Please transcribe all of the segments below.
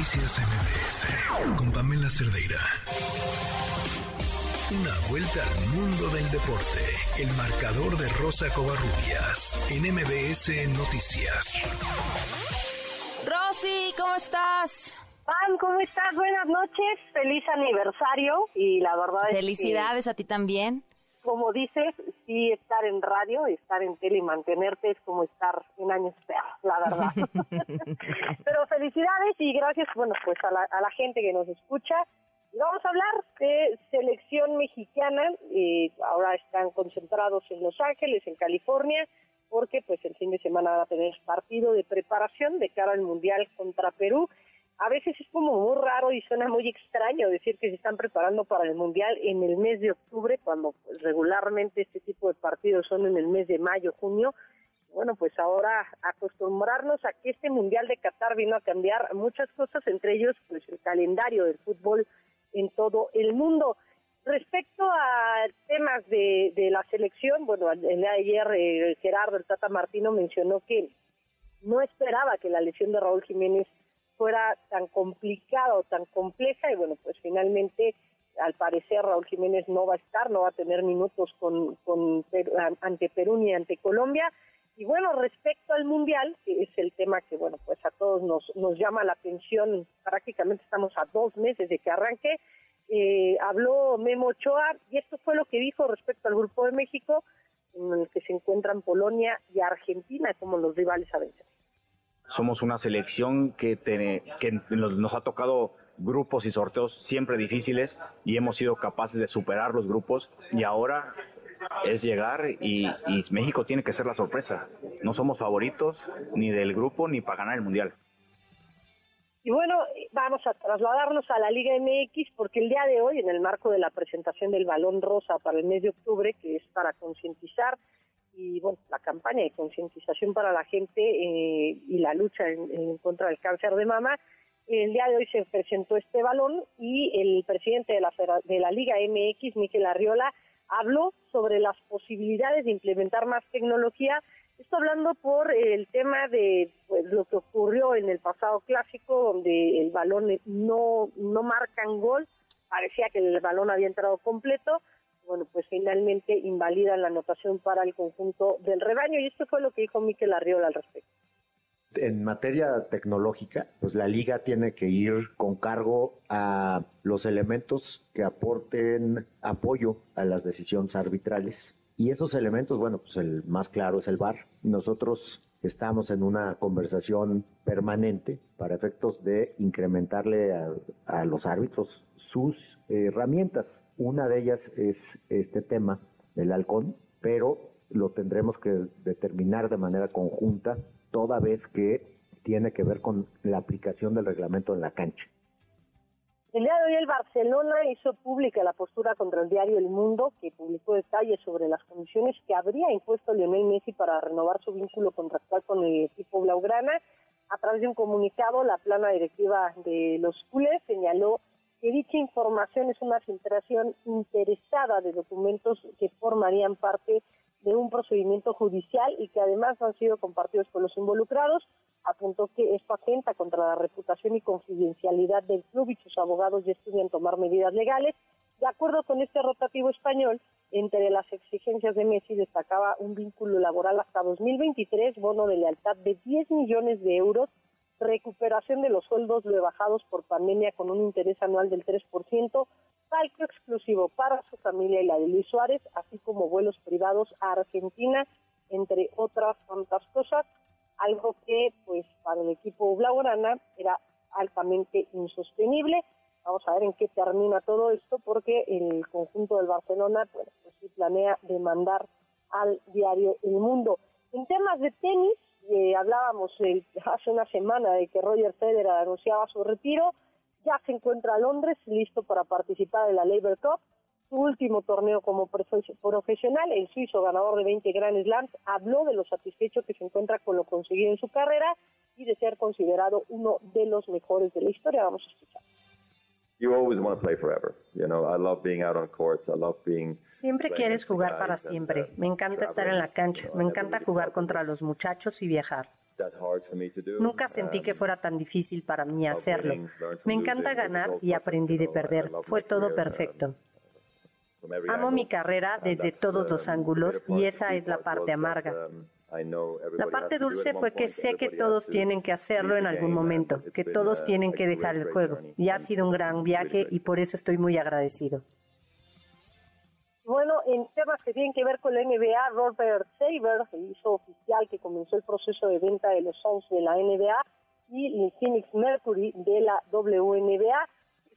Noticias MBS con Pamela Cerdeira. Una vuelta al mundo del deporte. El marcador de Rosa Covarrubias en MBS Noticias. Rosy, ¿cómo estás? Pam, ¿cómo estás? Buenas noches. Feliz aniversario. Y la verdad es Felicidades a ti también como dices, sí estar en radio, estar en tele y mantenerte es como estar en años feos, la verdad. Pero felicidades y gracias, bueno, pues a la, a la gente que nos escucha. Y vamos a hablar de selección mexicana. y ahora están concentrados en Los Ángeles, en California, porque pues el fin de semana va a tener partido de preparación de cara al Mundial contra Perú a veces es como muy raro y suena muy extraño decir que se están preparando para el Mundial en el mes de octubre, cuando regularmente este tipo de partidos son en el mes de mayo, junio. Bueno, pues ahora acostumbrarnos a que este Mundial de Qatar vino a cambiar muchas cosas, entre ellos pues el calendario del fútbol en todo el mundo. Respecto a temas de, la selección, bueno, el de ayer eh, Gerardo el Tata Martino mencionó que no esperaba que la lesión de Raúl Jiménez fuera tan complicada o tan compleja y bueno, pues finalmente al parecer Raúl Jiménez no va a estar, no va a tener minutos con, con ante Perú ni ante Colombia. Y bueno, respecto al Mundial, que es el tema que, bueno, pues a todos nos, nos llama la atención, prácticamente estamos a dos meses de que arranque, eh, habló Memo Ochoa y esto fue lo que dijo respecto al Grupo de México, en el que se encuentran Polonia y Argentina como los rivales a vencer. Somos una selección que, que nos, ha tocado grupos y sorteos siempre difíciles y hemos sido capaces de superar los grupos y ahora es llegar y, y, México tiene que ser la sorpresa. No somos favoritos ni del grupo ni para ganar el Mundial. Y bueno, vamos a trasladarnos a la Liga MX porque el día de hoy, en el marco de la presentación del Balón Rosa para el mes de octubre, que es para concientizar y bueno, la campaña de concientización para la gente eh, y la lucha en, contra del cáncer de mama. El día de hoy se presentó este balón y el presidente de la, de la Liga MX, Miquel Arriola, habló sobre las posibilidades de implementar más tecnología. Esto hablando por el tema de pues, lo que ocurrió en el pasado clásico, donde el balón no, no marcan gol, parecía que el balón había entrado completo bueno, pues finalmente invalidan la anotación para el conjunto del rebaño y esto fue lo que dijo Miquel Arriola al respecto. En materia tecnológica, pues la liga tiene que ir con cargo a los elementos que aporten apoyo a las decisiones arbitrales. Y esos elementos, bueno, pues el más claro es el VAR. Nosotros estamos en una conversación permanente para efectos de incrementarle a, los árbitros sus herramientas. Una de ellas es este tema del halcón, pero lo tendremos que determinar de manera conjunta toda vez que tiene que ver con la aplicación del reglamento en la cancha. El día de hoy el Barcelona hizo pública la postura contra el diario El Mundo, que publicó detalles sobre las condiciones que habría impuesto Lionel Messi para renovar su vínculo contractual con el equipo blaugrana. A través de un comunicado, la plana directiva de los culés señaló que dicha información es una filtración interesada de documentos que formarían parte de un procedimiento judicial y que además han sido compartidos con los involucrados apuntó que esto atenta contra la reputación y confidencialidad del club y sus abogados ya estudian tomar medidas legales. De acuerdo con este rotativo español, entre las exigencias de Messi destacaba un vínculo laboral hasta 2023, bono de lealtad de 10 millones de euros, recuperación de los sueldos rebajados por pandemia con un interés anual del 3%, palco exclusivo para su familia y la de Luis Suárez, así como vuelos privados a Argentina, entre otras tantas cosas algo que pues para el equipo blaugrana era altamente insostenible. Vamos a ver en qué termina todo esto porque el conjunto del Barcelona pues, pues sí planea demandar al diario El Mundo. En temas de tenis, eh, hablábamos hace una semana de que Roger Federer anunciaba su retiro, ya se encuentra en Londres listo para participar en la Labour Cup su último torneo como profesional, el suizo ganador de 20 Grand Slams habló de lo satisfecho que se encuentra con lo conseguido en su carrera y de ser considerado uno de los mejores de la historia. Vamos a escuchar. Siempre quieres jugar para siempre. Me encanta estar en la cancha. Me encanta jugar contra los muchachos y viajar. Nunca sentí que fuera tan difícil para mí hacerlo. Me encanta ganar y aprendí de perder. Fue todo perfecto. Amo mi carrera desde todos los ángulos y esa es la parte amarga. La parte dulce fue que sé que todos tienen que hacerlo en algún momento, que todos tienen que dejar el juego. Y ha sido un gran viaje y por eso estoy muy agradecido. Bueno, en temas que tienen que ver con la NBA, Robert Saber hizo oficial que comenzó el proceso de venta de los Suns de la NBA y el Phoenix Mercury de la WNBA.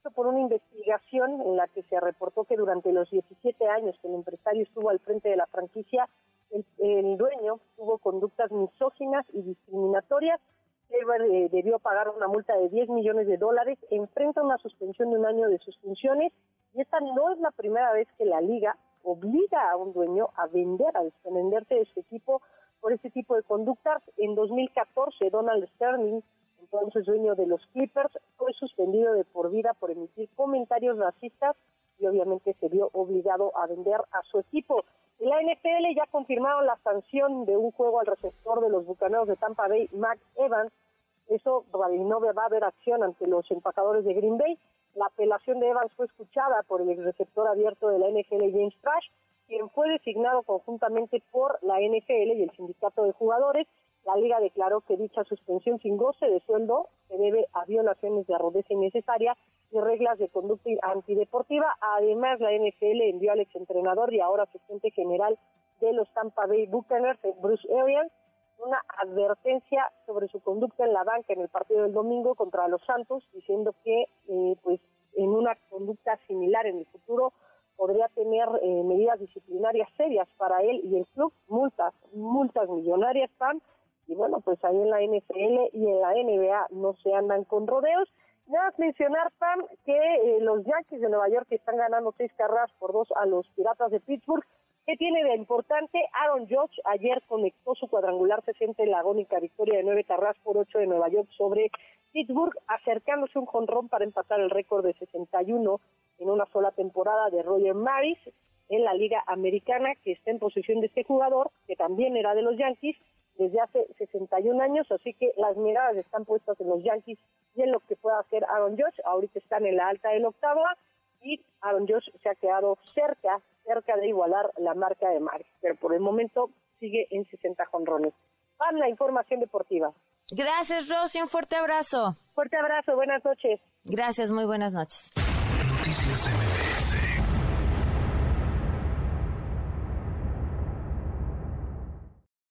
Esto por una investigación en la que se reportó que durante los 17 años que el empresario estuvo al frente de la franquicia, el, dueño tuvo conductas misóginas y discriminatorias. Saber eh, debió pagar una multa de 10 millones de dólares, enfrenta una suspensión de un año de sus funciones y esta no es la primera vez que la liga obliga a un dueño a vender, a desprenderse de su equipo por este tipo de conductas. En 2014, Donald Sterling, entonces dueño de los Clippers, fue suspendido de por vida por emitir comentarios racistas y obviamente se vio obligado a vender a su equipo. La NFL ya confirmaron la sanción de un juego al receptor de los Bucaneros de Tampa Bay, Mac Evans. Eso no va a haber acción ante los empacadores de Green Bay. La apelación de Evans fue escuchada por el receptor abierto de la NFL, James Trash, quien fue designado conjuntamente por la NFL y el sindicato de jugadores. La liga declaró que dicha suspensión sin goce de sueldo se debe a violaciones de arrodeza innecesaria y reglas de conducta antideportiva. Además, la NFL envió al exentrenador y ahora asistente general de los Tampa Bay Buccaneers, Bruce Arians, una advertencia sobre su conducta en la banca en el partido del domingo contra los Santos, diciendo que eh, pues en una conducta similar en el futuro podría tener eh, medidas disciplinarias serias para él y el club, multas, multas millonarias, Pam, y bueno, pues ahí en la NFL y en la NBA no se andan con rodeos. Nada más mencionar, Pam, que eh, los Yankees de Nueva York están ganando seis carreras por dos a los Piratas de Pittsburgh, ¿Qué tiene de importante? Aaron Judge ayer conectó su cuadrangular 60 en la agónica victoria de nueve carreras por ocho de Nueva York sobre Pittsburgh, acercándose un jonrón para empatar el récord de 61 en una sola temporada de Roger Maris en la Liga Americana, que está en posición de este jugador, que también era de los Yankees, desde hace 61 años, así que las miradas están puestas en los Yankees y en lo que pueda hacer Aaron Judge. Ahorita están en la alta del octava y Aaron Josh se ha quedado cerca, cerca de igualar la marca de Maris, pero por el momento sigue en 60 jonrones. Van la información deportiva. Gracias, Rosy, un fuerte abrazo. Fuerte abrazo, buenas noches. Gracias, muy buenas noches. Noticias